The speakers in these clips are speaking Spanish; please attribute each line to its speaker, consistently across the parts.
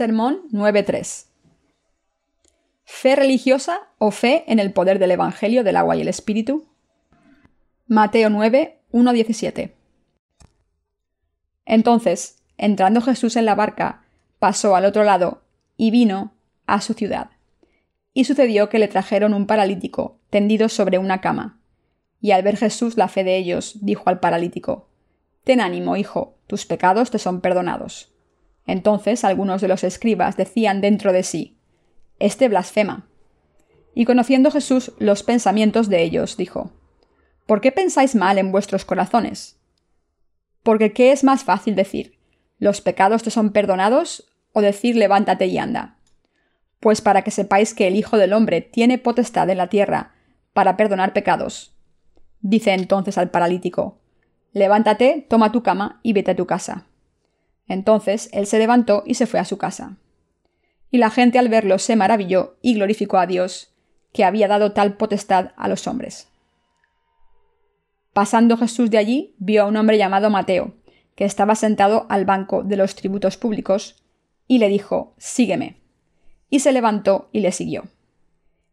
Speaker 1: Sermón 9.3 ¿Fe religiosa o fe en el poder del Evangelio del agua y el Espíritu? Mateo 9, 17 Entonces, entrando Jesús en la barca, pasó al otro lado y vino a su ciudad. Y sucedió que le trajeron un paralítico tendido sobre una cama. Y al ver Jesús la fe de ellos, dijo al paralítico, Ten ánimo, hijo, tus pecados te son perdonados. Entonces algunos de los escribas decían dentro de sí, Este blasfema. Y conociendo Jesús los pensamientos de ellos, dijo, ¿Por qué pensáis mal en vuestros corazones? Porque ¿qué es más fácil decir? ¿Los pecados te son perdonados? o decir levántate y anda? Pues para que sepáis que el Hijo del Hombre tiene potestad en la tierra para perdonar pecados. Dice entonces al paralítico, Levántate, toma tu cama y vete a tu casa. Entonces él se levantó y se fue a su casa. Y la gente al verlo se maravilló y glorificó a Dios, que había dado tal potestad a los hombres. Pasando Jesús de allí, vio a un hombre llamado Mateo, que estaba sentado al banco de los tributos públicos, y le dijo, Sígueme. Y se levantó y le siguió.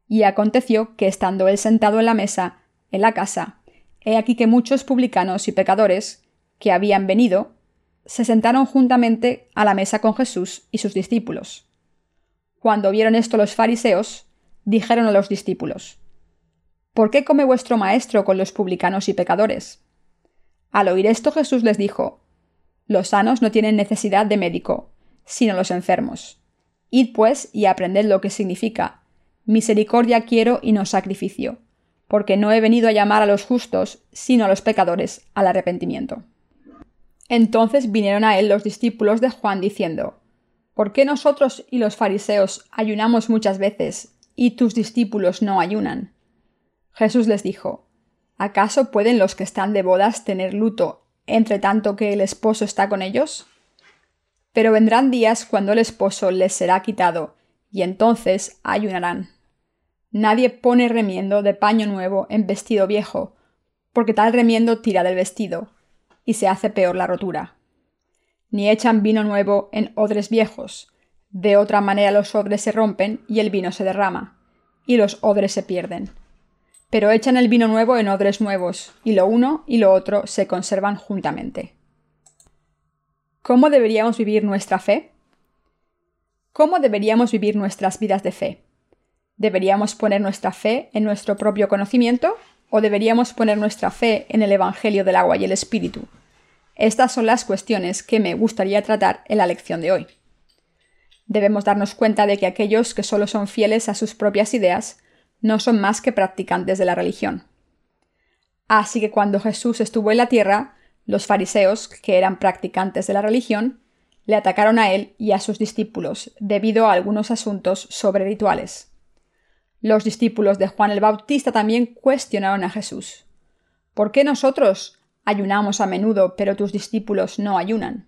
Speaker 1: Y aconteció que estando él sentado en la mesa, en la casa, he aquí que muchos publicanos y pecadores, que habían venido, se sentaron juntamente a la mesa con Jesús y sus discípulos. Cuando vieron esto los fariseos, dijeron a los discípulos, ¿Por qué come vuestro maestro con los publicanos y pecadores? Al oír esto Jesús les dijo, Los sanos no tienen necesidad de médico, sino los enfermos. Id pues y aprended lo que significa, misericordia quiero y no sacrificio, porque no he venido a llamar a los justos, sino a los pecadores al arrepentimiento. Entonces vinieron a él los discípulos de Juan diciendo, ¿Por qué nosotros y los fariseos ayunamos muchas veces y tus discípulos no ayunan? Jesús les dijo, ¿acaso pueden los que están de bodas tener luto entre tanto que el esposo está con ellos? Pero vendrán días cuando el esposo les será quitado, y entonces ayunarán. Nadie pone remiendo de paño nuevo en vestido viejo, porque tal remiendo tira del vestido, y se hace peor la rotura. Ni echan vino nuevo en odres viejos, de otra manera los odres se rompen y el vino se derrama, y los odres se pierden. Pero echan el vino nuevo en odres nuevos, y lo uno y lo otro se conservan juntamente. ¿Cómo deberíamos vivir nuestra fe? ¿Cómo deberíamos vivir nuestras vidas de fe? ¿Deberíamos poner nuestra fe en nuestro propio conocimiento o deberíamos poner nuestra fe en el Evangelio del agua y el Espíritu? Estas son las cuestiones que me gustaría tratar en la lección de hoy. Debemos darnos cuenta de que aquellos que solo son fieles a sus propias ideas no son más que practicantes de la religión. Así que cuando Jesús estuvo en la tierra, los fariseos, que eran practicantes de la religión, le atacaron a él y a sus discípulos debido a algunos asuntos sobre rituales. Los discípulos de Juan el Bautista también cuestionaron a Jesús. ¿Por qué nosotros Ayunamos a menudo, pero tus discípulos no ayunan.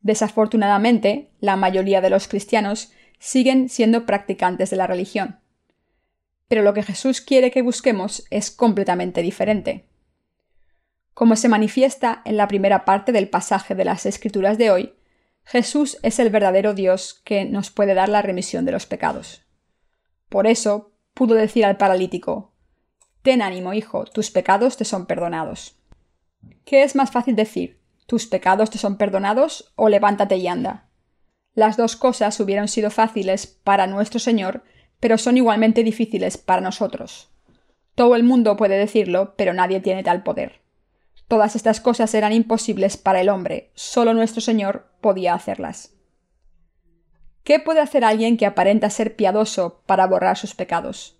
Speaker 1: Desafortunadamente, la mayoría de los cristianos siguen siendo practicantes de la religión. Pero lo que Jesús quiere que busquemos es completamente diferente. Como se manifiesta en la primera parte del pasaje de las Escrituras de hoy, Jesús es el verdadero Dios que nos puede dar la remisión de los pecados. Por eso pudo decir al paralítico, Ten ánimo, hijo, tus pecados te son perdonados. ¿Qué es más fácil decir? ¿Tus pecados te son perdonados o levántate y anda? Las dos cosas hubieran sido fáciles para nuestro Señor, pero son igualmente difíciles para nosotros. Todo el mundo puede decirlo, pero nadie tiene tal poder. Todas estas cosas eran imposibles para el hombre, solo nuestro Señor podía hacerlas. ¿Qué puede hacer alguien que aparenta ser piadoso para borrar sus pecados?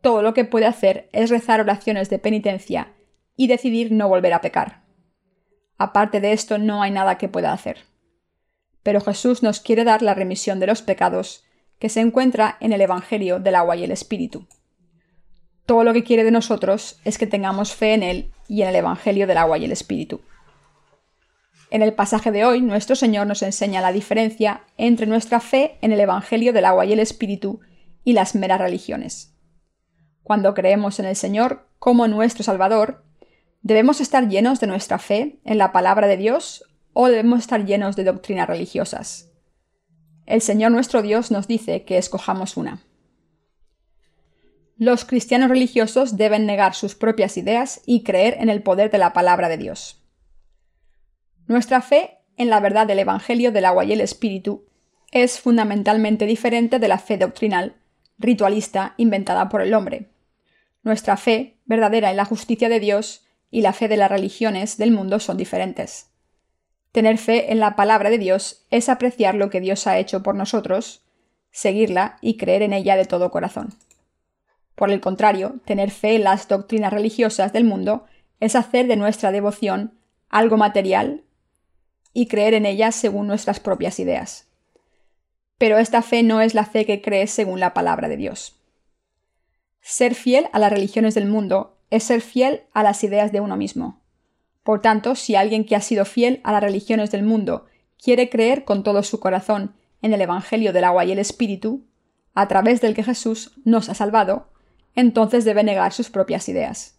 Speaker 1: Todo lo que puede hacer es rezar oraciones de penitencia y decidir no volver a pecar. Aparte de esto no hay nada que pueda hacer. Pero Jesús nos quiere dar la remisión de los pecados que se encuentra en el Evangelio del agua y el Espíritu. Todo lo que quiere de nosotros es que tengamos fe en Él y en el Evangelio del agua y el Espíritu. En el pasaje de hoy, nuestro Señor nos enseña la diferencia entre nuestra fe en el Evangelio del agua y el Espíritu y las meras religiones. Cuando creemos en el Señor como nuestro Salvador, ¿Debemos estar llenos de nuestra fe en la palabra de Dios o debemos estar llenos de doctrinas religiosas? el Señor nuestro Dios nos dice que escojamos una. Los cristianos religiosos deben negar sus propias ideas y creer en el poder de la palabra de Dios. Nuestra fe en la verdad del Evangelio del agua y el Espíritu es fundamentalmente diferente de la fe doctrinal, ritualista, inventada por el hombre. Nuestra fe, verdadera en la justicia de Dios, y la fe de las religiones del mundo son diferentes. Tener fe en la palabra de Dios es apreciar lo que Dios ha hecho por nosotros, seguirla y creer en ella de todo corazón. Por el contrario, tener fe en las doctrinas religiosas del mundo es hacer de nuestra devoción algo material y creer en ellas según nuestras propias ideas. Pero esta fe no es la fe que crees según la palabra de Dios. Ser fiel a las religiones del mundo es ser fiel a las ideas de uno mismo. Por tanto, si alguien que ha sido fiel a las religiones del mundo quiere creer con todo su corazón en el Evangelio del agua y el Espíritu, a través del que Jesús nos ha salvado, entonces debe negar sus propias ideas.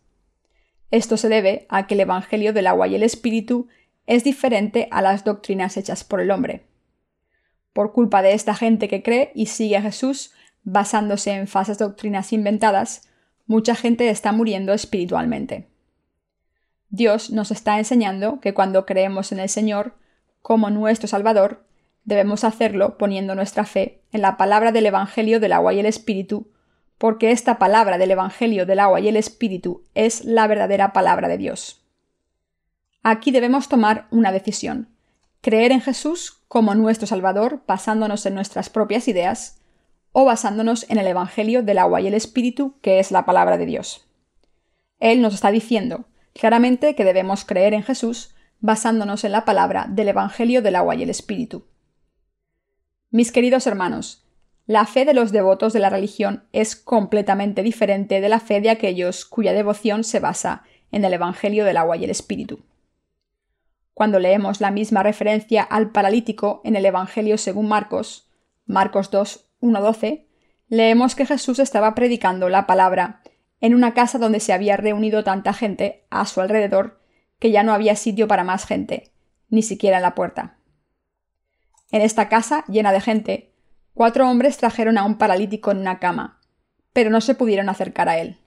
Speaker 1: Esto se debe a que el Evangelio del agua y el Espíritu es diferente a las doctrinas hechas por el hombre. Por culpa de esta gente que cree y sigue a Jesús basándose en falsas doctrinas inventadas, mucha gente está muriendo espiritualmente. Dios nos está enseñando que cuando creemos en el Señor como nuestro Salvador, debemos hacerlo poniendo nuestra fe en la palabra del Evangelio del agua y el Espíritu, porque esta palabra del Evangelio del agua y el Espíritu es la verdadera palabra de Dios. Aquí debemos tomar una decisión, creer en Jesús como nuestro Salvador basándonos en nuestras propias ideas, o basándonos en el Evangelio del agua y el Espíritu, que es la palabra de Dios. Él nos está diciendo claramente que debemos creer en Jesús basándonos en la palabra del Evangelio del agua y el Espíritu. Mis queridos hermanos, la fe de los devotos de la religión es completamente diferente de la fe de aquellos cuya devoción se basa en el Evangelio del agua y el Espíritu. Cuando leemos la misma referencia al paralítico en el Evangelio según Marcos, Marcos 2, 1.12, leemos que Jesús estaba predicando la palabra en una casa donde se había reunido tanta gente a su alrededor que ya no había sitio para más gente, ni siquiera en la puerta. En esta casa, llena de gente, cuatro hombres trajeron a un paralítico en una cama, pero no se pudieron acercar a él.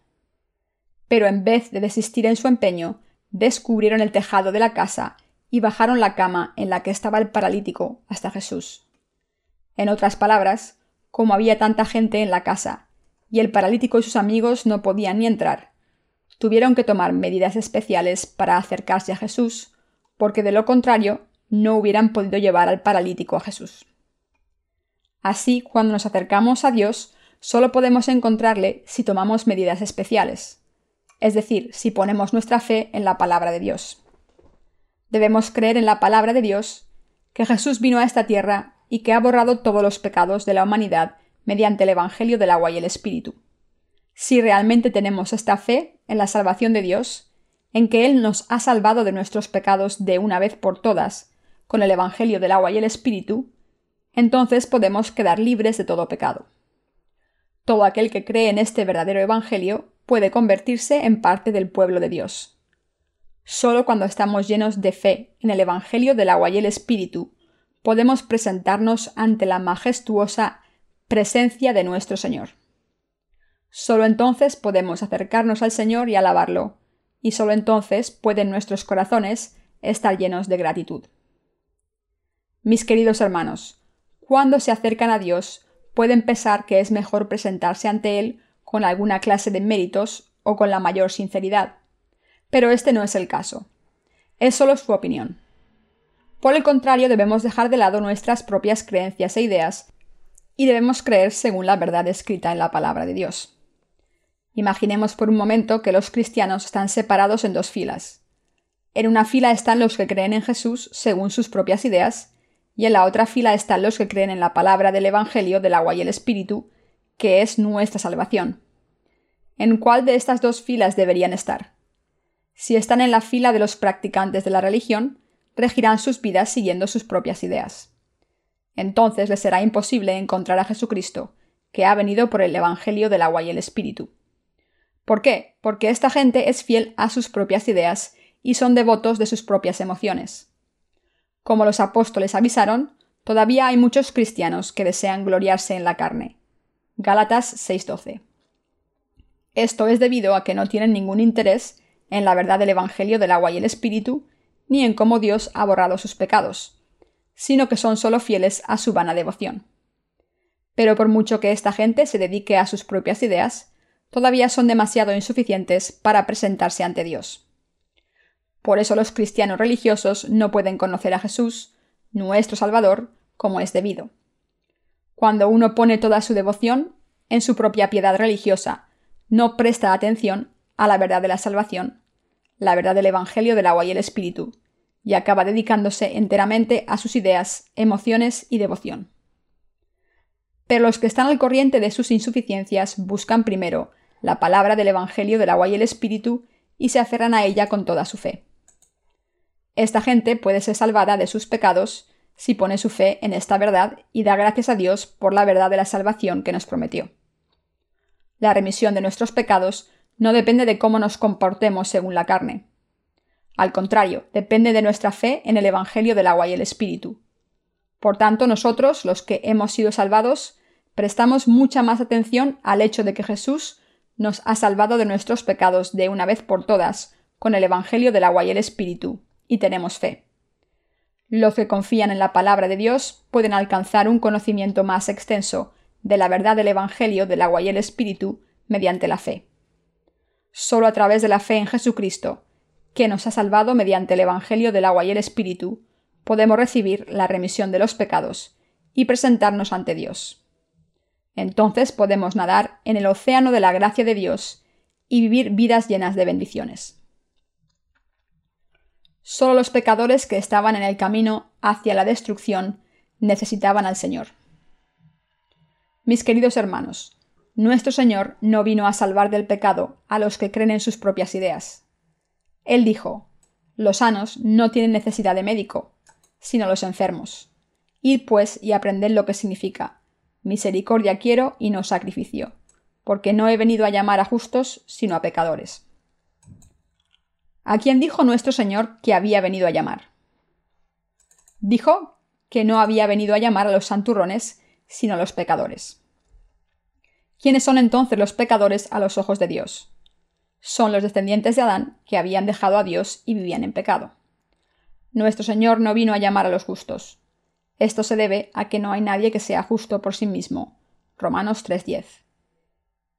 Speaker 1: Pero en vez de desistir en su empeño, descubrieron el tejado de la casa y bajaron la cama en la que estaba el paralítico hasta Jesús. En otras palabras, como había tanta gente en la casa, y el paralítico y sus amigos no podían ni entrar. Tuvieron que tomar medidas especiales para acercarse a Jesús, porque de lo contrario no hubieran podido llevar al paralítico a Jesús. Así, cuando nos acercamos a Dios, solo podemos encontrarle si tomamos medidas especiales, es decir, si ponemos nuestra fe en la palabra de Dios. Debemos creer en la palabra de Dios, que Jesús vino a esta tierra y que ha borrado todos los pecados de la humanidad mediante el Evangelio del agua y el Espíritu. Si realmente tenemos esta fe en la salvación de Dios, en que Él nos ha salvado de nuestros pecados de una vez por todas, con el Evangelio del agua y el Espíritu, entonces podemos quedar libres de todo pecado. Todo aquel que cree en este verdadero Evangelio puede convertirse en parte del pueblo de Dios. Solo cuando estamos llenos de fe en el Evangelio del agua y el Espíritu podemos presentarnos ante la majestuosa presencia de nuestro Señor. Solo entonces podemos acercarnos al Señor y alabarlo, y solo entonces pueden nuestros corazones estar llenos de gratitud. Mis queridos hermanos, cuando se acercan a Dios, pueden pensar que es mejor presentarse ante Él con alguna clase de méritos o con la mayor sinceridad. Pero este no es el caso. Es solo su opinión. Por el contrario, debemos dejar de lado nuestras propias creencias e ideas y debemos creer según la verdad escrita en la palabra de Dios. Imaginemos por un momento que los cristianos están separados en dos filas. En una fila están los que creen en Jesús según sus propias ideas, y en la otra fila están los que creen en la palabra del Evangelio del agua y el Espíritu, que es nuestra salvación. ¿En cuál de estas dos filas deberían estar? Si están en la fila de los practicantes de la religión, regirán sus vidas siguiendo sus propias ideas. Entonces les será imposible encontrar a Jesucristo, que ha venido por el Evangelio del agua y el Espíritu. ¿Por qué? Porque esta gente es fiel a sus propias ideas y son devotos de sus propias emociones. Como los apóstoles avisaron, todavía hay muchos cristianos que desean gloriarse en la carne. Gálatas 6:12. Esto es debido a que no tienen ningún interés en la verdad del Evangelio del agua y el Espíritu, ni en cómo Dios ha borrado sus pecados, sino que son solo fieles a su vana devoción. Pero por mucho que esta gente se dedique a sus propias ideas, todavía son demasiado insuficientes para presentarse ante Dios. Por eso los cristianos religiosos no pueden conocer a Jesús, nuestro Salvador, como es debido. Cuando uno pone toda su devoción en su propia piedad religiosa, no presta atención a la verdad de la salvación, la verdad del Evangelio del agua y el Espíritu, y acaba dedicándose enteramente a sus ideas, emociones y devoción. Pero los que están al corriente de sus insuficiencias buscan primero la palabra del Evangelio del agua y el Espíritu y se aferran a ella con toda su fe. Esta gente puede ser salvada de sus pecados si pone su fe en esta verdad y da gracias a Dios por la verdad de la salvación que nos prometió. La remisión de nuestros pecados no depende de cómo nos comportemos según la carne. Al contrario, depende de nuestra fe en el Evangelio del agua y el Espíritu. Por tanto, nosotros, los que hemos sido salvados, prestamos mucha más atención al hecho de que Jesús nos ha salvado de nuestros pecados de una vez por todas con el Evangelio del agua y el Espíritu, y tenemos fe. Los que confían en la palabra de Dios pueden alcanzar un conocimiento más extenso de la verdad del Evangelio del agua y el Espíritu mediante la fe. Solo a través de la fe en Jesucristo, que nos ha salvado mediante el Evangelio del agua y el Espíritu, podemos recibir la remisión de los pecados y presentarnos ante Dios. Entonces podemos nadar en el océano de la gracia de Dios y vivir vidas llenas de bendiciones. Solo los pecadores que estaban en el camino hacia la destrucción necesitaban al Señor. Mis queridos hermanos, nuestro Señor no vino a salvar del pecado a los que creen en sus propias ideas. Él dijo, los sanos no tienen necesidad de médico, sino los enfermos. Id pues y aprended lo que significa. Misericordia quiero y no sacrificio, porque no he venido a llamar a justos, sino a pecadores a quien dijo nuestro Señor que había venido a llamar. Dijo que no había venido a llamar a los santurrones, sino a los pecadores. ¿Quiénes son entonces los pecadores a los ojos de Dios? Son los descendientes de Adán que habían dejado a Dios y vivían en pecado. Nuestro Señor no vino a llamar a los justos. Esto se debe a que no hay nadie que sea justo por sí mismo. Romanos 3:10.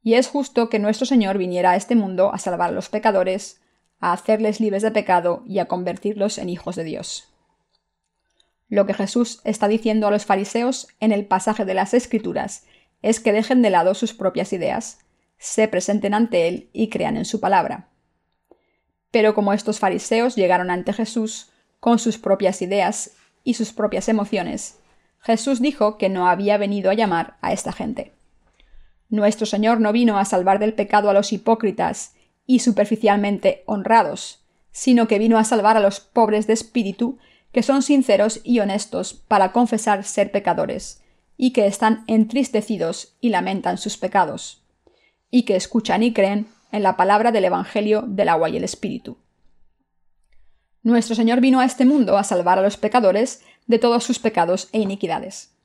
Speaker 1: Y es justo que nuestro Señor viniera a este mundo a salvar a los pecadores, a hacerles libres de pecado y a convertirlos en hijos de Dios. Lo que Jesús está diciendo a los fariseos en el pasaje de las Escrituras es que dejen de lado sus propias ideas, se presenten ante Él y crean en su palabra. Pero como estos fariseos llegaron ante Jesús con sus propias ideas y sus propias emociones, Jesús dijo que no había venido a llamar a esta gente. Nuestro Señor no vino a salvar del pecado a los hipócritas y superficialmente honrados, sino que vino a salvar a los pobres de espíritu, que son sinceros y honestos para confesar ser pecadores, y que están entristecidos y lamentan sus pecados, y que escuchan y creen en la palabra del Evangelio del agua y el Espíritu. Nuestro Señor vino a este mundo a salvar a los pecadores de todos sus pecados e iniquidades.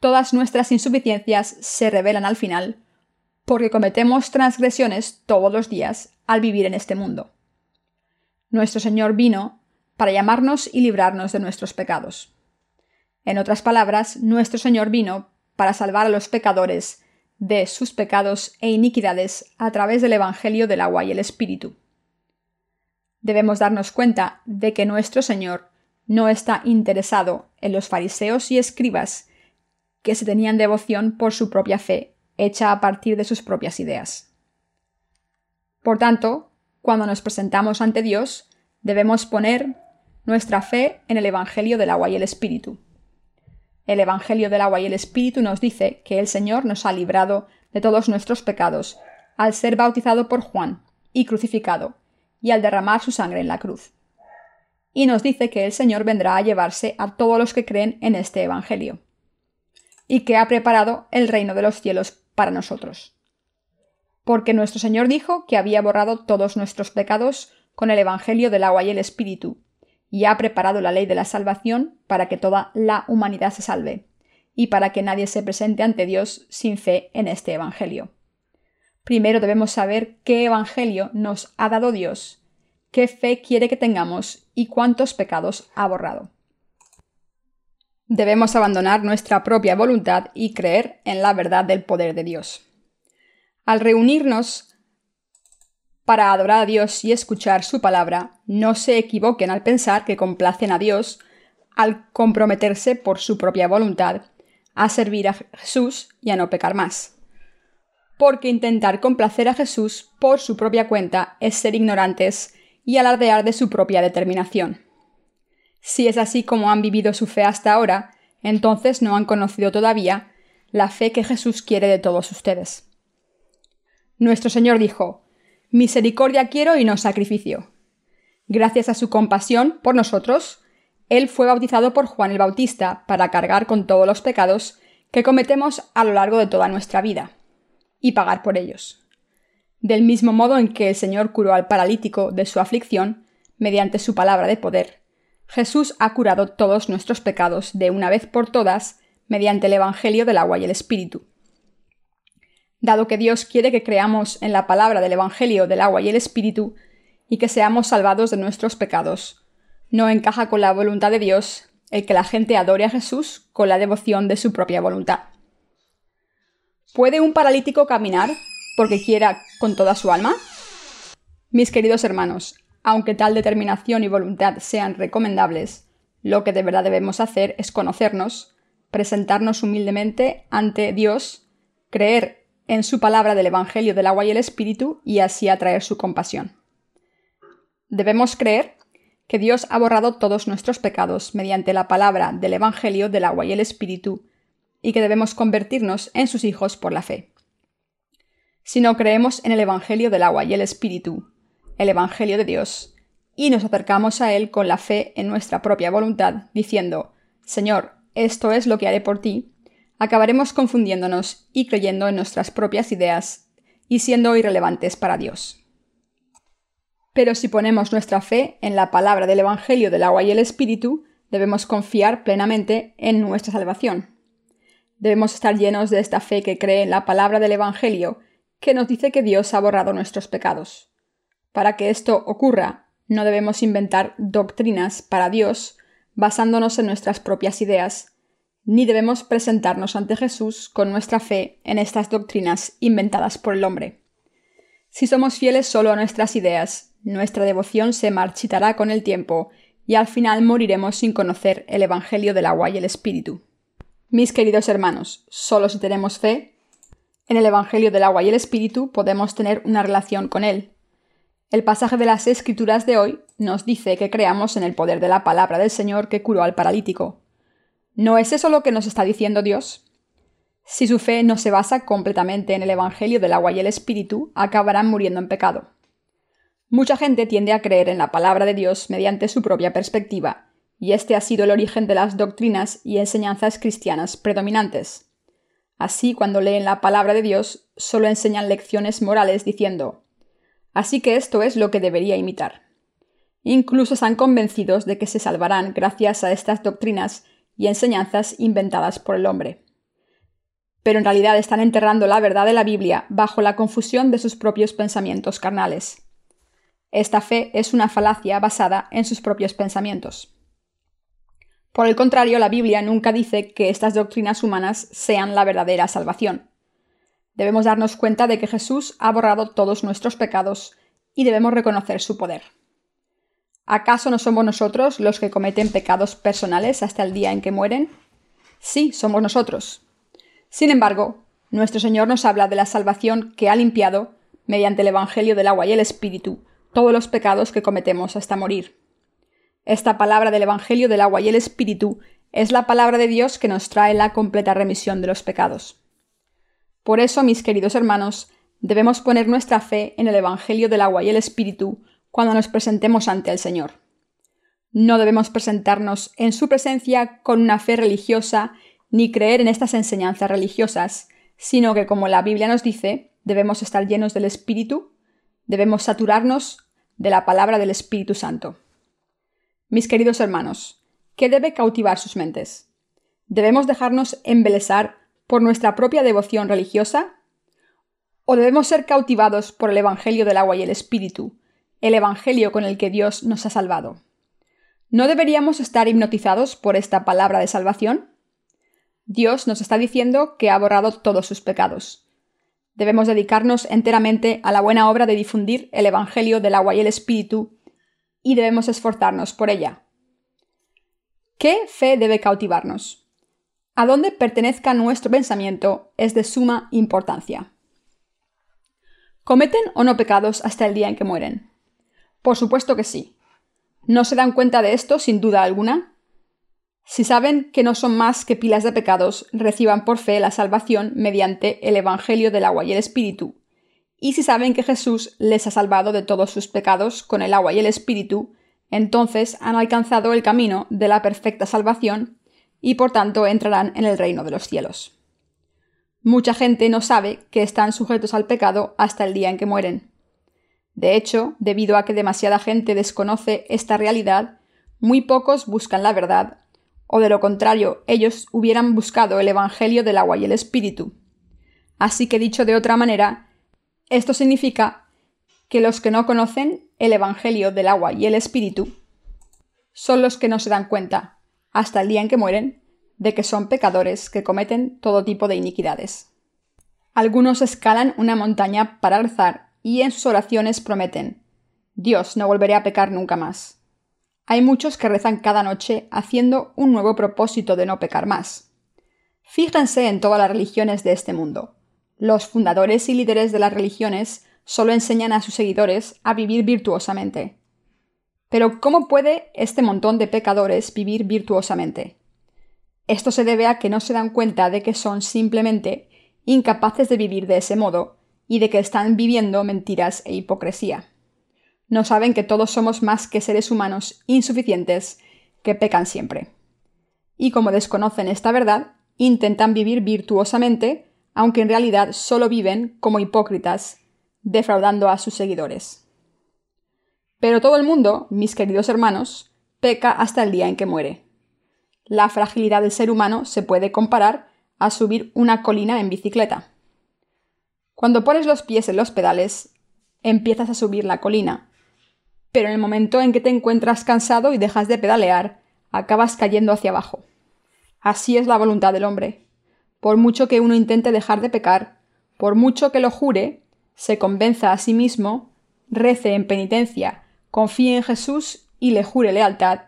Speaker 1: Todas nuestras insuficiencias se revelan al final porque cometemos transgresiones todos los días al vivir en este mundo. Nuestro Señor vino para llamarnos y librarnos de nuestros pecados. En otras palabras, nuestro Señor vino para salvar a los pecadores de sus pecados e iniquidades a través del Evangelio del agua y el Espíritu. Debemos darnos cuenta de que nuestro Señor no está interesado en los fariseos y escribas que se tenían devoción por su propia fe hecha a partir de sus propias ideas. Por tanto, cuando nos presentamos ante Dios, debemos poner nuestra fe en el Evangelio del agua y el Espíritu. El Evangelio del agua y el Espíritu nos dice que el Señor nos ha librado de todos nuestros pecados al ser bautizado por Juan y crucificado, y al derramar su sangre en la cruz. Y nos dice que el Señor vendrá a llevarse a todos los que creen en este Evangelio, y que ha preparado el reino de los cielos para nosotros. Porque nuestro Señor dijo que había borrado todos nuestros pecados con el Evangelio del agua y el Espíritu, y ha preparado la ley de la salvación para que toda la humanidad se salve, y para que nadie se presente ante Dios sin fe en este Evangelio. Primero debemos saber qué Evangelio nos ha dado Dios, qué fe quiere que tengamos y cuántos pecados ha borrado. Debemos abandonar nuestra propia voluntad y creer en la verdad del poder de Dios. Al reunirnos para adorar a Dios y escuchar su palabra, no se equivoquen al pensar que complacen a Dios al comprometerse por su propia voluntad a servir a Jesús y a no pecar más. Porque intentar complacer a Jesús por su propia cuenta es ser ignorantes y alardear de su propia determinación. Si es así como han vivido su fe hasta ahora, entonces no han conocido todavía la fe que Jesús quiere de todos ustedes. Nuestro Señor dijo, Misericordia quiero y no sacrificio. Gracias a su compasión por nosotros, Él fue bautizado por Juan el Bautista para cargar con todos los pecados que cometemos a lo largo de toda nuestra vida, y pagar por ellos. Del mismo modo en que el Señor curó al paralítico de su aflicción, mediante su palabra de poder, Jesús ha curado todos nuestros pecados de una vez por todas mediante el Evangelio del agua y el Espíritu. Dado que Dios quiere que creamos en la palabra del Evangelio del agua y el Espíritu y que seamos salvados de nuestros pecados, no encaja con la voluntad de Dios el que la gente adore a Jesús con la devoción de su propia voluntad. ¿Puede un paralítico caminar porque quiera con toda su alma? Mis queridos hermanos, aunque tal determinación y voluntad sean recomendables, lo que de verdad debemos hacer es conocernos, presentarnos humildemente ante Dios, creer en su palabra del Evangelio del agua y el Espíritu y así atraer su compasión. Debemos creer que Dios ha borrado todos nuestros pecados mediante la palabra del Evangelio del agua y el Espíritu y que debemos convertirnos en sus hijos por la fe. Si no creemos en el Evangelio del agua y el Espíritu, el Evangelio de Dios, y nos acercamos a Él con la fe en nuestra propia voluntad, diciendo, Señor, esto es lo que haré por ti, acabaremos confundiéndonos y creyendo en nuestras propias ideas y siendo irrelevantes para Dios. Pero si ponemos nuestra fe en la palabra del Evangelio del agua y el Espíritu, debemos confiar plenamente en nuestra salvación. Debemos estar llenos de esta fe que cree en la palabra del Evangelio, que nos dice que Dios ha borrado nuestros pecados. Para que esto ocurra, no debemos inventar doctrinas para Dios basándonos en nuestras propias ideas, ni debemos presentarnos ante Jesús con nuestra fe en estas doctrinas inventadas por el hombre. Si somos fieles solo a nuestras ideas, nuestra devoción se marchitará con el tiempo y al final moriremos sin conocer el Evangelio del agua y el Espíritu. Mis queridos hermanos, solo si tenemos fe en el Evangelio del agua y el Espíritu podemos tener una relación con Él, el pasaje de las Escrituras de hoy nos dice que creamos en el poder de la palabra del Señor que curó al paralítico. ¿No es eso lo que nos está diciendo Dios? Si su fe no se basa completamente en el Evangelio del agua y el Espíritu, acabarán muriendo en pecado. Mucha gente tiende a creer en la palabra de Dios mediante su propia perspectiva, y este ha sido el origen de las doctrinas y enseñanzas cristianas predominantes. Así, cuando leen la palabra de Dios, solo enseñan lecciones morales diciendo Así que esto es lo que debería imitar. Incluso están convencidos de que se salvarán gracias a estas doctrinas y enseñanzas inventadas por el hombre. Pero en realidad están enterrando la verdad de la Biblia bajo la confusión de sus propios pensamientos carnales. Esta fe es una falacia basada en sus propios pensamientos. Por el contrario, la Biblia nunca dice que estas doctrinas humanas sean la verdadera salvación. Debemos darnos cuenta de que Jesús ha borrado todos nuestros pecados y debemos reconocer su poder. ¿Acaso no somos nosotros los que cometen pecados personales hasta el día en que mueren? Sí, somos nosotros. Sin embargo, nuestro Señor nos habla de la salvación que ha limpiado, mediante el Evangelio del agua y el Espíritu, todos los pecados que cometemos hasta morir. Esta palabra del Evangelio del agua y el Espíritu es la palabra de Dios que nos trae la completa remisión de los pecados. Por eso, mis queridos hermanos, debemos poner nuestra fe en el Evangelio del agua y el Espíritu cuando nos presentemos ante el Señor. No debemos presentarnos en su presencia con una fe religiosa ni creer en estas enseñanzas religiosas, sino que, como la Biblia nos dice, debemos estar llenos del Espíritu, debemos saturarnos de la palabra del Espíritu Santo. Mis queridos hermanos, ¿qué debe cautivar sus mentes? ¿Debemos dejarnos embelesar por nuestra propia devoción religiosa? ¿O debemos ser cautivados por el Evangelio del agua y el Espíritu, el Evangelio con el que Dios nos ha salvado? ¿No deberíamos estar hipnotizados por esta palabra de salvación? Dios nos está diciendo que ha borrado todos sus pecados. Debemos dedicarnos enteramente a la buena obra de difundir el Evangelio del agua y el Espíritu y debemos esforzarnos por ella. ¿Qué fe debe cautivarnos? A dónde pertenezca nuestro pensamiento es de suma importancia. ¿Cometen o no pecados hasta el día en que mueren? Por supuesto que sí. ¿No se dan cuenta de esto sin duda alguna? Si saben que no son más que pilas de pecados, reciban por fe la salvación mediante el Evangelio del agua y el Espíritu. Y si saben que Jesús les ha salvado de todos sus pecados con el agua y el Espíritu, entonces han alcanzado el camino de la perfecta salvación y por tanto entrarán en el reino de los cielos. Mucha gente no sabe que están sujetos al pecado hasta el día en que mueren. De hecho, debido a que demasiada gente desconoce esta realidad, muy pocos buscan la verdad, o de lo contrario, ellos hubieran buscado el Evangelio del agua y el Espíritu. Así que dicho de otra manera, esto significa que los que no conocen el Evangelio del agua y el Espíritu son los que no se dan cuenta, hasta el día en que mueren, de que son pecadores que cometen todo tipo de iniquidades. Algunos escalan una montaña para rezar y en sus oraciones prometen Dios, no volveré a pecar nunca más. Hay muchos que rezan cada noche haciendo un nuevo propósito de no pecar más. Fíjense en todas las religiones de este mundo. Los fundadores y líderes de las religiones solo enseñan a sus seguidores a vivir virtuosamente. Pero ¿cómo puede este montón de pecadores vivir virtuosamente? Esto se debe a que no se dan cuenta de que son simplemente incapaces de vivir de ese modo y de que están viviendo mentiras e hipocresía. No saben que todos somos más que seres humanos insuficientes que pecan siempre. Y como desconocen esta verdad, intentan vivir virtuosamente, aunque en realidad solo viven como hipócritas, defraudando a sus seguidores. Pero todo el mundo, mis queridos hermanos, peca hasta el día en que muere. La fragilidad del ser humano se puede comparar a subir una colina en bicicleta. Cuando pones los pies en los pedales, empiezas a subir la colina, pero en el momento en que te encuentras cansado y dejas de pedalear, acabas cayendo hacia abajo. Así es la voluntad del hombre. Por mucho que uno intente dejar de pecar, por mucho que lo jure, se convenza a sí mismo, rece en penitencia, confíe en Jesús y le jure lealtad,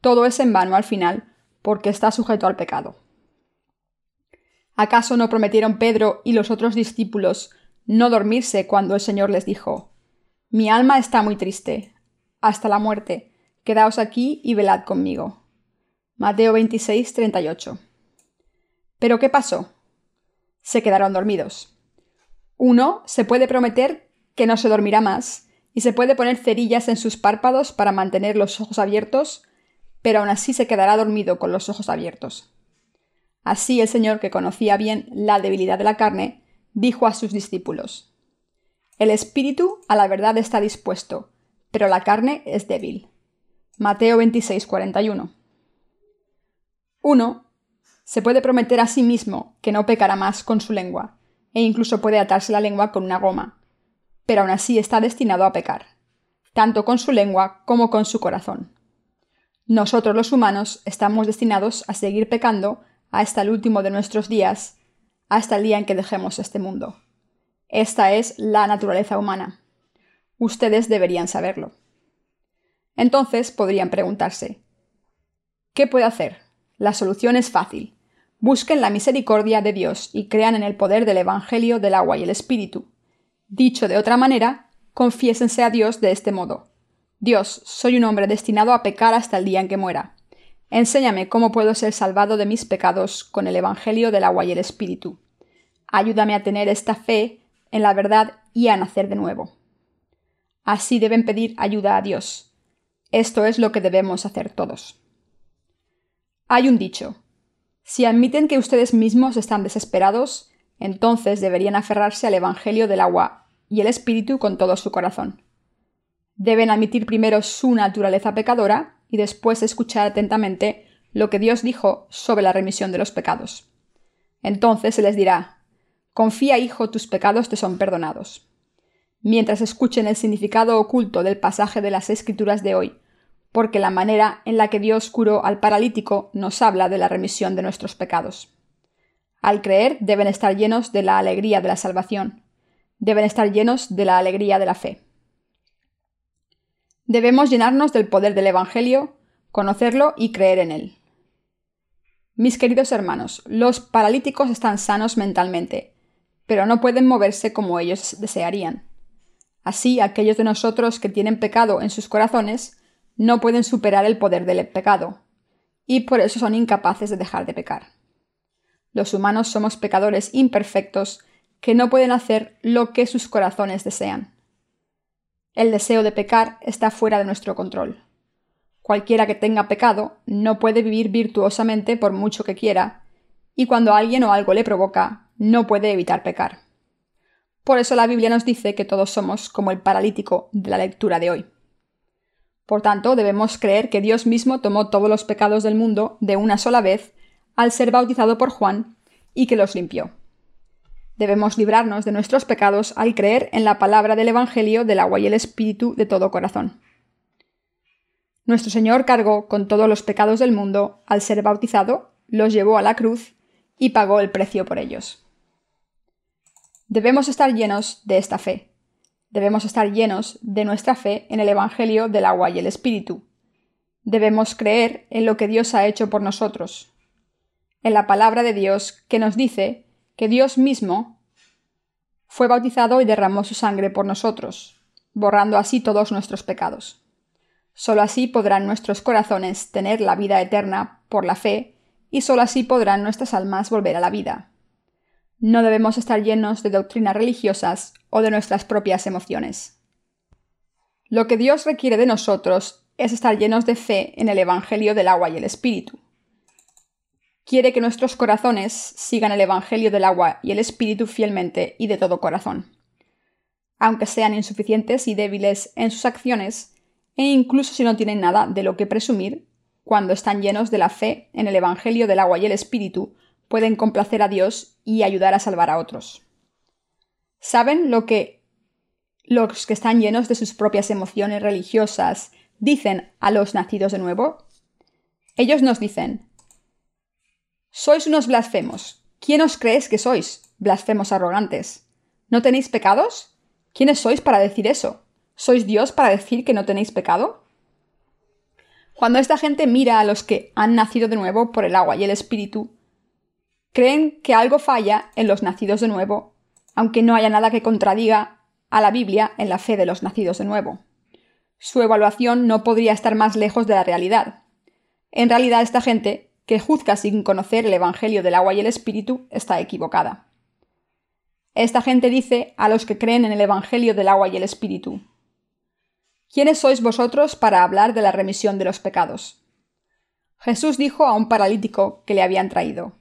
Speaker 1: todo es en vano al final, porque está sujeto al pecado. ¿Acaso no prometieron Pedro y los otros discípulos no dormirse cuando el Señor les dijo Mi alma está muy triste, hasta la muerte, quedaos aquí y velad conmigo. Mateo 26, 38. ¿Pero qué pasó? Se quedaron dormidos. Uno se puede prometer que no se dormirá más, y se puede poner cerillas en sus párpados para mantener los ojos abiertos, pero aún así se quedará dormido con los ojos abiertos. Así el Señor, que conocía bien la debilidad de la carne, dijo a sus discípulos, El espíritu a la verdad está dispuesto, pero la carne es débil. Mateo 26, 41. Uno se puede prometer a sí mismo que no pecará más con su lengua, e incluso puede atarse la lengua con una goma, pero aún así está destinado a pecar, tanto con su lengua como con su corazón. Nosotros los humanos estamos destinados a seguir pecando hasta el último de nuestros días, hasta el día en que dejemos este mundo. Esta es la naturaleza humana. Ustedes deberían saberlo. Entonces podrían preguntarse, ¿qué puedo hacer? La solución es fácil. Busquen la misericordia de Dios y crean en el poder del Evangelio del agua y el Espíritu. Dicho de otra manera, confiésense a Dios de este modo. Dios, soy un hombre destinado a pecar hasta el día en que muera. Enséñame cómo puedo ser salvado de mis pecados con el Evangelio del agua y el Espíritu. Ayúdame a tener esta fe en la verdad y a nacer de nuevo. Así deben pedir ayuda a Dios. Esto es lo que debemos hacer todos. Hay un dicho. Si admiten que ustedes mismos están desesperados, entonces deberían aferrarse al Evangelio del agua y el Espíritu con todo su corazón. Deben admitir primero su naturaleza pecadora y después escuchar atentamente lo que Dios dijo sobre la remisión de los pecados. Entonces se les dirá, Confía, hijo, tus pecados te son perdonados. Mientras escuchen el significado oculto del pasaje de las Escrituras de hoy, porque la manera en la que Dios curó al paralítico nos habla de la remisión de nuestros pecados. Al creer deben estar llenos de la alegría de la salvación, deben estar llenos de la alegría de la fe. Debemos llenarnos del poder del Evangelio, conocerlo y creer en él. Mis queridos hermanos, los paralíticos están sanos mentalmente, pero no pueden moverse como ellos desearían. Así, aquellos de nosotros que tienen pecado en sus corazones no pueden superar el poder del pecado, y por eso son incapaces de dejar de pecar. Los humanos somos pecadores imperfectos que no pueden hacer lo que sus corazones desean. El deseo de pecar está fuera de nuestro control. Cualquiera que tenga pecado no puede vivir virtuosamente por mucho que quiera, y cuando alguien o algo le provoca, no puede evitar pecar. Por eso la Biblia nos dice que todos somos como el paralítico de la lectura de hoy. Por tanto, debemos creer que Dios mismo tomó todos los pecados del mundo de una sola vez al ser bautizado por Juan y que los limpió. Debemos librarnos de nuestros pecados al creer en la palabra del Evangelio del agua y el Espíritu de todo corazón. Nuestro Señor cargó con todos los pecados del mundo al ser bautizado, los llevó a la cruz y pagó el precio por ellos. Debemos estar llenos de esta fe. Debemos estar llenos de nuestra fe en el Evangelio del agua y el Espíritu. Debemos creer en lo que Dios ha hecho por nosotros, en la palabra de Dios que nos dice que Dios mismo fue bautizado y derramó su sangre por nosotros, borrando así todos nuestros pecados. Solo así podrán nuestros corazones tener la vida eterna por la fe, y solo así podrán nuestras almas volver a la vida. No debemos estar llenos de doctrinas religiosas o de nuestras propias emociones. Lo que Dios requiere de nosotros es estar llenos de fe en el Evangelio del agua y el Espíritu quiere que nuestros corazones sigan el Evangelio del agua y el Espíritu fielmente y de todo corazón. Aunque sean insuficientes y débiles en sus acciones, e incluso si no tienen nada de lo que presumir, cuando están llenos de la fe en el Evangelio del agua y el Espíritu, pueden complacer a Dios y ayudar a salvar a otros. ¿Saben lo que los que están llenos de sus propias emociones religiosas dicen a los nacidos de nuevo? Ellos nos dicen, sois unos blasfemos. ¿Quién os creéis que sois? Blasfemos arrogantes. ¿No tenéis pecados? ¿Quiénes sois para decir eso? ¿Sois Dios para decir que no tenéis pecado? Cuando esta gente mira a los que han nacido de nuevo por el agua y el Espíritu, creen que algo falla en los nacidos de nuevo, aunque no haya nada que contradiga a la Biblia en la fe de los nacidos de nuevo. Su evaluación no podría estar más lejos de la realidad. En realidad esta gente que juzga sin conocer el Evangelio del agua y el Espíritu está equivocada. Esta gente dice a los que creen en el Evangelio del agua y el Espíritu, ¿Quiénes sois vosotros para hablar de la remisión de los pecados? Jesús dijo a un paralítico que le habían traído,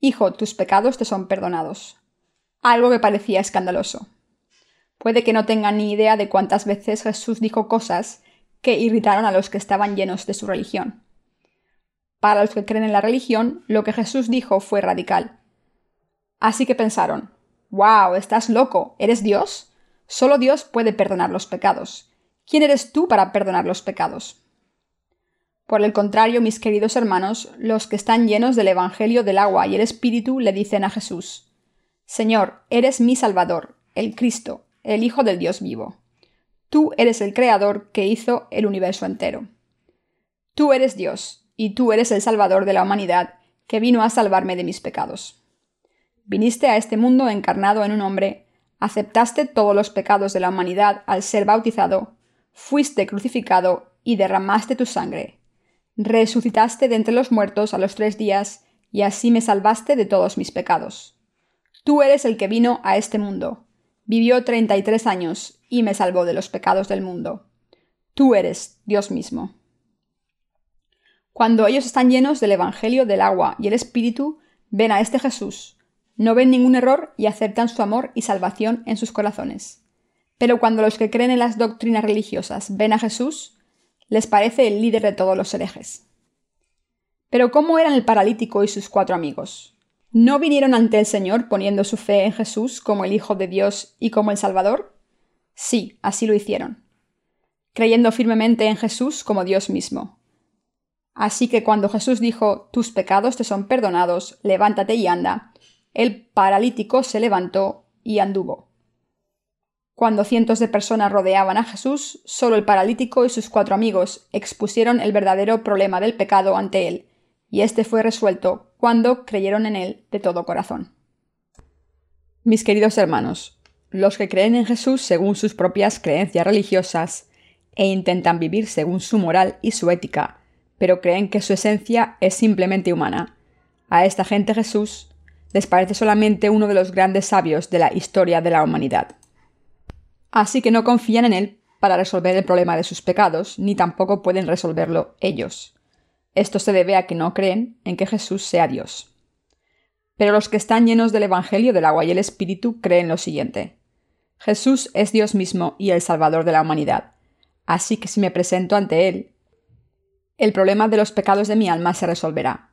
Speaker 1: Hijo, tus pecados te son perdonados. Algo que parecía escandaloso. Puede que no tengan ni idea de cuántas veces Jesús dijo cosas que irritaron a los que estaban llenos de su religión. Para los que creen en la religión, lo que Jesús dijo fue radical. Así que pensaron, ¡Wow! ¿Estás loco? ¿Eres Dios? Solo Dios puede perdonar los pecados. ¿Quién eres tú para perdonar los pecados? Por el contrario, mis queridos hermanos, los que están llenos del Evangelio del agua y el Espíritu le dicen a Jesús, Señor, eres mi Salvador, el Cristo, el Hijo del Dios vivo. Tú eres el Creador que hizo el universo entero. Tú eres Dios, y tú eres el Salvador de la humanidad, que vino a salvarme de mis pecados. Viniste a este mundo encarnado en un hombre, aceptaste todos los pecados de la humanidad al ser bautizado, fuiste crucificado y derramaste tu sangre. Resucitaste de entre los muertos a los tres días, y así me salvaste de todos mis pecados. Tú eres el que vino a este mundo, vivió treinta y tres años y me salvó de los pecados del mundo. Tú eres Dios mismo. Cuando ellos están llenos del Evangelio del agua y el Espíritu, ven a este Jesús, no ven ningún error y aceptan su amor y salvación en sus corazones. Pero cuando los que creen en las doctrinas religiosas ven a Jesús, Les parece el líder de todos los herejes. Pero ¿cómo eran el paralítico y sus cuatro amigos? ¿No vinieron ante el Señor poniendo su fe en Jesús como el Hijo de Dios y como el Salvador? Sí, así lo hicieron, creyendo firmemente en Jesús como Dios mismo. Así que cuando Jesús dijo, tus pecados te son perdonados, levántate y anda, el paralítico se levantó y anduvo. Cuando cientos de personas rodeaban a Jesús, solo el paralítico y sus cuatro amigos expusieron el verdadero problema del pecado ante él, y este fue resuelto cuando creyeron en él de todo corazón. Mis queridos hermanos, los que creen en Jesús según sus propias creencias religiosas e intentan vivir según su moral y su ética, pero creen que su esencia es simplemente humana. A esta gente Jesús les parece solamente uno de los grandes sabios de la historia de la humanidad. Así que no confían en él para resolver el problema de sus pecados, ni tampoco pueden resolverlo ellos. Esto se debe a que no creen en que Jesús sea Dios. Pero los que están llenos del Evangelio del agua y el Espíritu creen lo siguiente. Jesús es Dios mismo y el Salvador de la humanidad. Así que si me presento ante Él, el problema de los pecados de mi alma se resolverá.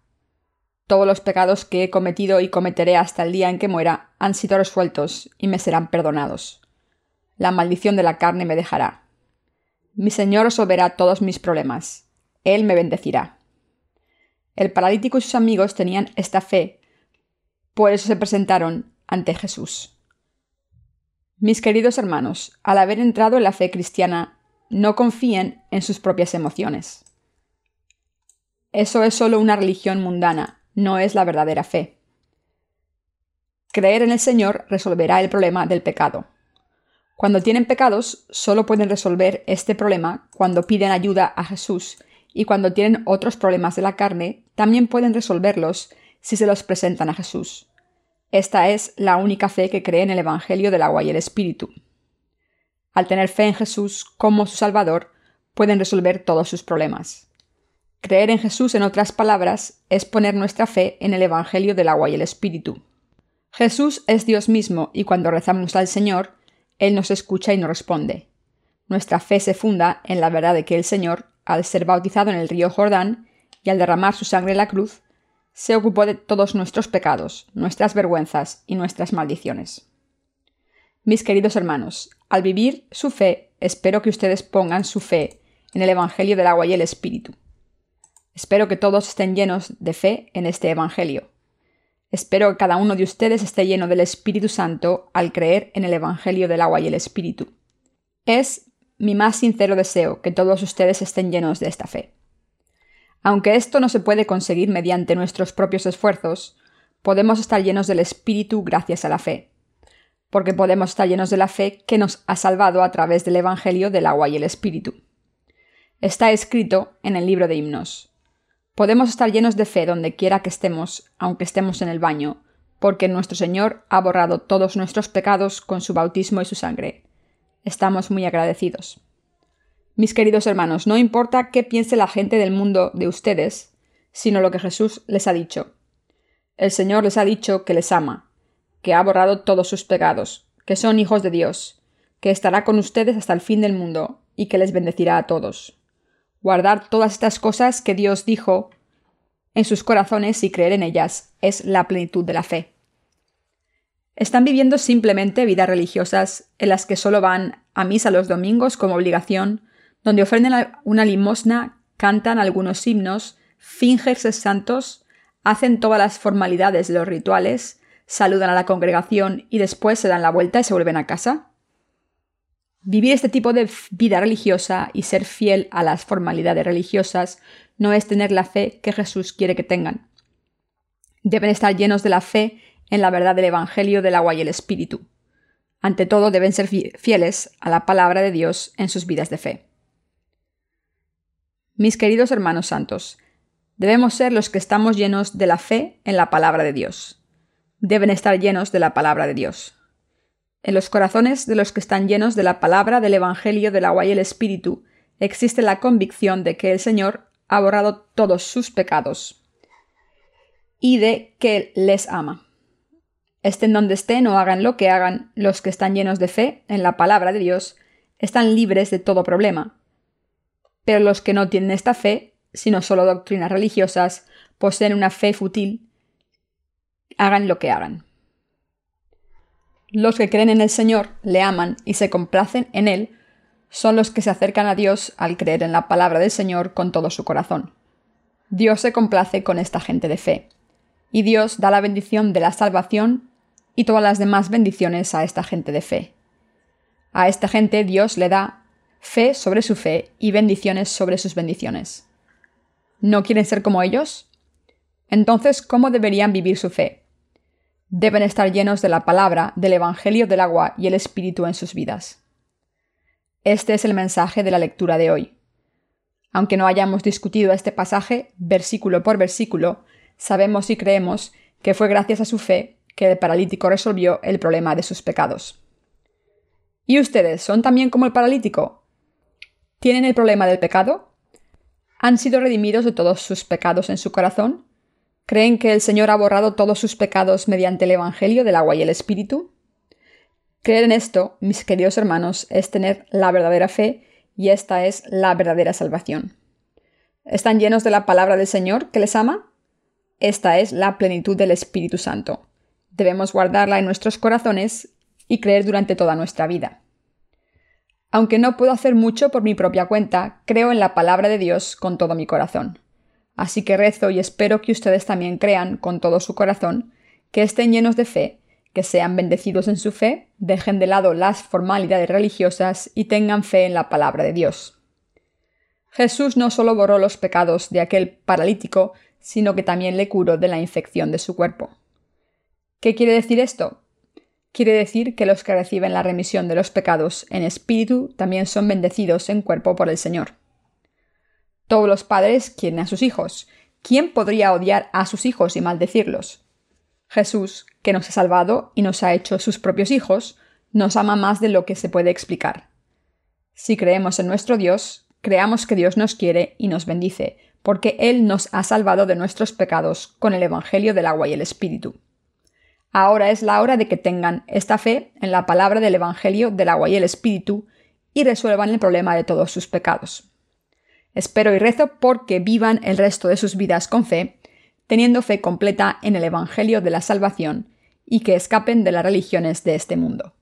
Speaker 1: Todos los pecados que he cometido y cometeré hasta el día en que muera han sido resueltos y me serán perdonados. La maldición de la carne me dejará. Mi Señor resolverá todos mis problemas. Él me bendecirá. El paralítico y sus amigos tenían esta fe, por eso se presentaron ante Jesús. Mis queridos hermanos, al haber entrado en la fe cristiana, no confíen en sus propias emociones. Eso es solo una religión mundana, no es la verdadera fe. Creer en el Señor resolverá el problema del pecado. Cuando tienen pecados, solo pueden resolver este problema cuando piden ayuda a Jesús y cuando tienen otros problemas de la carne, también pueden resolverlos si se los presentan a Jesús. Esta es la única fe que cree en el Evangelio del agua y el Espíritu. Al tener fe en Jesús como su Salvador, pueden resolver todos sus problemas. Creer en Jesús, en otras palabras, es poner nuestra fe en el Evangelio del agua y el Espíritu. Jesús es Dios mismo y cuando rezamos al Señor, Él nos escucha y nos responde. Nuestra fe se funda en la verdad de que el Señor al ser bautizado en el río Jordán y al derramar su sangre en la cruz, se ocupó de todos nuestros pecados, nuestras vergüenzas y nuestras maldiciones. Mis queridos hermanos, al vivir su fe, espero que ustedes pongan su fe en el Evangelio del agua y el Espíritu. Espero que todos estén llenos de fe en este Evangelio. Espero que cada uno de ustedes esté lleno del Espíritu Santo al creer en el Evangelio del agua y el Espíritu. Es mi más sincero deseo que todos ustedes estén llenos de esta fe. Aunque esto no se puede conseguir mediante nuestros propios esfuerzos, podemos estar llenos del Espíritu gracias a la fe, porque podemos estar llenos de la fe que nos ha salvado a través del Evangelio del agua y el Espíritu. Está escrito en el libro de himnos. Podemos estar llenos de fe donde quiera que estemos, aunque estemos en el baño, porque nuestro Señor ha borrado todos nuestros pecados con su bautismo y su sangre estamos muy agradecidos. Mis queridos hermanos, no importa qué piense la gente del mundo de ustedes, sino lo que Jesús les ha dicho. El Señor les ha dicho que les ama, que ha borrado todos sus pecados, que son hijos de Dios, que estará con ustedes hasta el fin del mundo y que les bendecirá a todos. Guardar todas estas cosas que Dios dijo en sus corazones y creer en ellas es la plenitud de la fe. Están viviendo simplemente vidas religiosas en las que solo van a misa los domingos como obligación, donde ofrecen una limosna, cantan algunos himnos, fingen ser santos, hacen todas las formalidades de los rituales, saludan a la congregación y después se dan la vuelta y se vuelven a casa. Vivir este tipo de vida religiosa y ser fiel a las formalidades religiosas no es tener la fe que Jesús quiere que tengan. Deben estar llenos de la fe en la verdad del Evangelio del agua y el Espíritu. Ante todo deben ser fieles a la palabra de Dios en sus vidas de fe. Mis queridos hermanos santos, debemos ser los que estamos llenos de la fe en la palabra de Dios. Deben estar llenos de la palabra de Dios. En los corazones de los que están llenos de la palabra del Evangelio del agua y el Espíritu existe la convicción de que el Señor ha borrado todos sus pecados y de que les ama. Estén donde estén o hagan lo que hagan, los que están llenos de fe en la palabra de Dios están libres de todo problema. Pero los que no tienen esta fe, sino solo doctrinas religiosas, poseen una fe fútil, hagan lo que hagan. Los que creen en el Señor, le aman y se complacen en Él, son los que se acercan a Dios al creer en la palabra del Señor con todo su corazón. Dios se complace con esta gente de fe, y Dios da la bendición de la salvación y todas las demás bendiciones a esta gente de fe. A esta gente Dios le da fe sobre su fe y bendiciones sobre sus bendiciones. ¿No quieren ser como ellos? Entonces, ¿cómo deberían vivir su fe? Deben estar llenos de la palabra, del Evangelio del agua y el Espíritu en sus vidas. Este es el mensaje de la lectura de hoy. Aunque no hayamos discutido este pasaje versículo por versículo, sabemos y creemos que fue gracias a su fe que el paralítico resolvió el problema de sus pecados. ¿Y ustedes son también como el paralítico? ¿Tienen el problema del pecado? ¿Han sido redimidos de todos sus pecados en su corazón? ¿Creen que el Señor ha borrado todos sus pecados mediante el Evangelio del agua y el Espíritu? Creer en esto, mis queridos hermanos, es tener la verdadera fe y esta es la verdadera salvación. ¿Están llenos de la palabra del Señor que les ama? Esta es la plenitud del Espíritu Santo. Debemos guardarla en nuestros corazones y creer durante toda nuestra vida. Aunque no puedo hacer mucho por mi propia cuenta, creo en la palabra de Dios con todo mi corazón. Así que rezo y espero que ustedes también crean con todo su corazón, que estén llenos de fe que sean bendecidos en su fe, dejen de lado las formalidades religiosas y tengan fe en la palabra de Dios. Jesús no solo borró los pecados de aquel paralítico, sino que también le curó de la infección de su cuerpo. ¿Qué quiere decir esto? Quiere decir que los que reciben la remisión de los pecados en espíritu también son bendecidos en cuerpo por el Señor. Todos los padres quieren a sus hijos. ¿Quién podría odiar a sus hijos y maldecirlos? Jesús, que nos ha salvado y nos ha hecho sus propios hijos, nos ama más de lo que se puede explicar. Si creemos en nuestro Dios, creamos que Dios nos quiere y nos bendice, porque Él nos ha salvado de nuestros pecados con el Evangelio del agua y el Espíritu. Ahora es la hora de que tengan esta fe en la palabra del Evangelio del agua y el Espíritu y resuelvan el problema de todos sus pecados. Espero y rezo porque vivan el resto de sus vidas con fe teniendo fe completa en el Evangelio de la Salvación y que escapen de las religiones de este mundo.